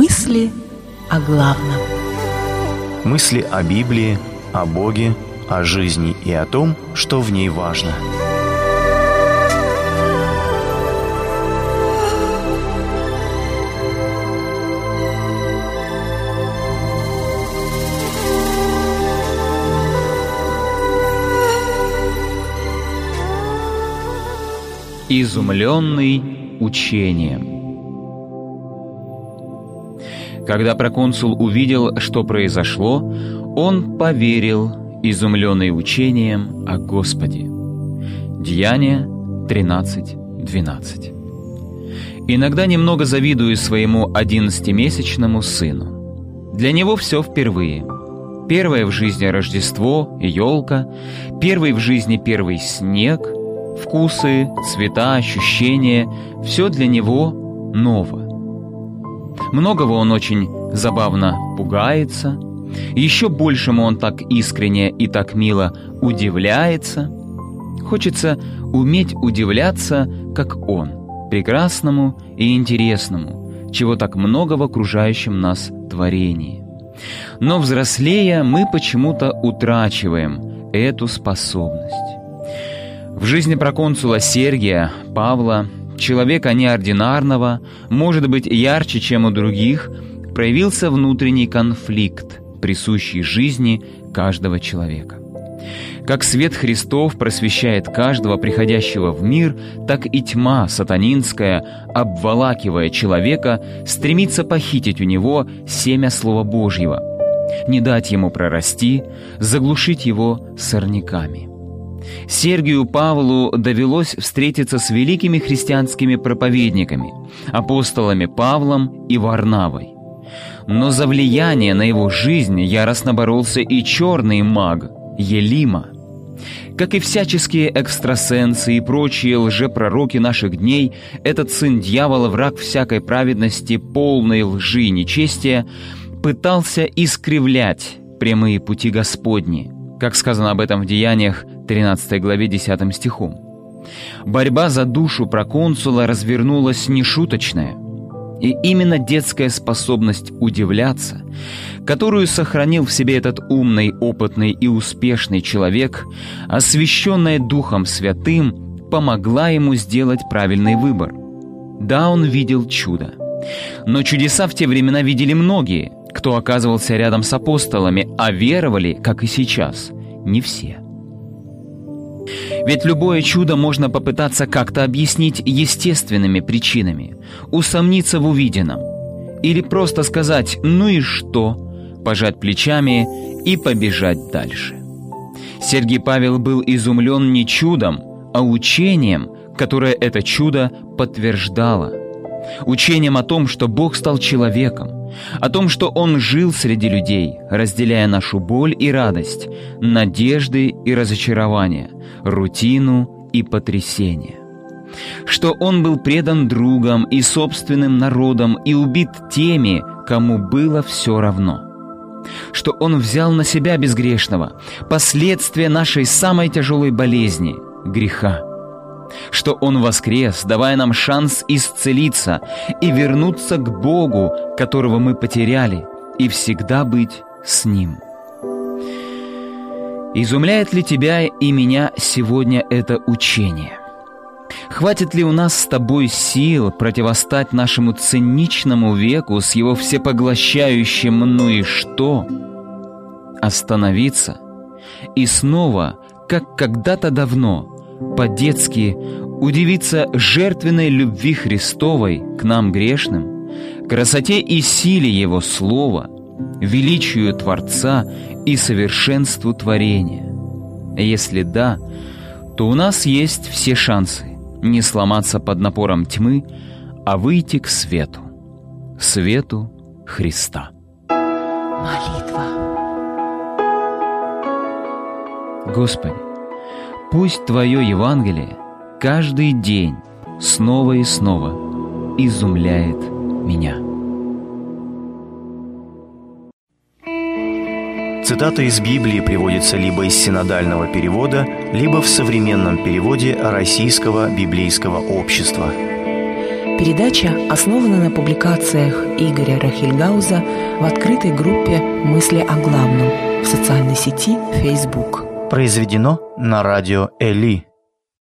Мысли о главном. Мысли о Библии, о Боге, о жизни и о том, что в ней важно. Изумленный учением. Когда проконсул увидел, что произошло, он поверил, изумленный учением о Господе. Деяние 13.12 Иногда немного завидую своему одиннадцатимесячному сыну. Для него все впервые. Первое в жизни Рождество елка, первый в жизни первый снег, вкусы, цвета, ощущения — все для него ново. Многого он очень забавно пугается, еще большему он так искренне и так мило удивляется. Хочется уметь удивляться, как он, прекрасному и интересному, чего так много в окружающем нас творении. Но взрослея мы почему-то утрачиваем эту способность. В жизни проконсула Сергия, Павла, человека неординарного, может быть ярче, чем у других, проявился внутренний конфликт, присущий жизни каждого человека. Как свет Христов просвещает каждого приходящего в мир, так и тьма сатанинская, обволакивая человека, стремится похитить у него семя Слова Божьего, не дать ему прорасти, заглушить его сорняками. Сергию Павлу довелось встретиться с великими христианскими проповедниками, апостолами Павлом и Варнавой. Но за влияние на его жизнь яростно боролся и черный маг Елима. Как и всяческие экстрасенсы и прочие лжепророки наших дней, этот сын дьявола, враг всякой праведности, полной лжи и нечестия, пытался искривлять прямые пути Господни, как сказано об этом в Деяниях 13 главе 10 стихом. Борьба за душу проконсула развернулась нешуточная. И именно детская способность удивляться, которую сохранил в себе этот умный, опытный и успешный человек, освященная Духом Святым, помогла ему сделать правильный выбор. Да, он видел чудо. Но чудеса в те времена видели многие, кто оказывался рядом с апостолами, а веровали, как и сейчас, не все. Ведь любое чудо можно попытаться как-то объяснить естественными причинами, усомниться в увиденном. Или просто сказать «ну и что?», пожать плечами и побежать дальше. Сергий Павел был изумлен не чудом, а учением, которое это чудо подтверждало. Учением о том, что Бог стал человеком, о том, что Он жил среди людей, разделяя нашу боль и радость, надежды и разочарования, рутину и потрясение. Что Он был предан другом и собственным народом и убит теми, кому было все равно. Что Он взял на себя безгрешного последствия нашей самой тяжелой болезни – греха что Он воскрес, давая нам шанс исцелиться и вернуться к Богу, которого мы потеряли, и всегда быть с Ним. Изумляет ли тебя и меня сегодня это учение? Хватит ли у нас с тобой сил противостать нашему циничному веку с его всепоглощающим «ну и что?» Остановиться и снова, как когда-то давно, по-детски удивиться жертвенной любви Христовой к нам грешным, красоте и силе Его Слова, величию Творца и совершенству творения? Если да, то у нас есть все шансы не сломаться под напором тьмы, а выйти к свету, свету Христа. Молитва. Господи, Пусть Твое Евангелие каждый день снова и снова изумляет меня. Цитата из Библии приводится либо из синодального перевода, либо в современном переводе Российского библейского общества. Передача основана на публикациях Игоря Рахильгауза в открытой группе «Мысли о главном» в социальной сети Facebook. Произведено на радио Эли.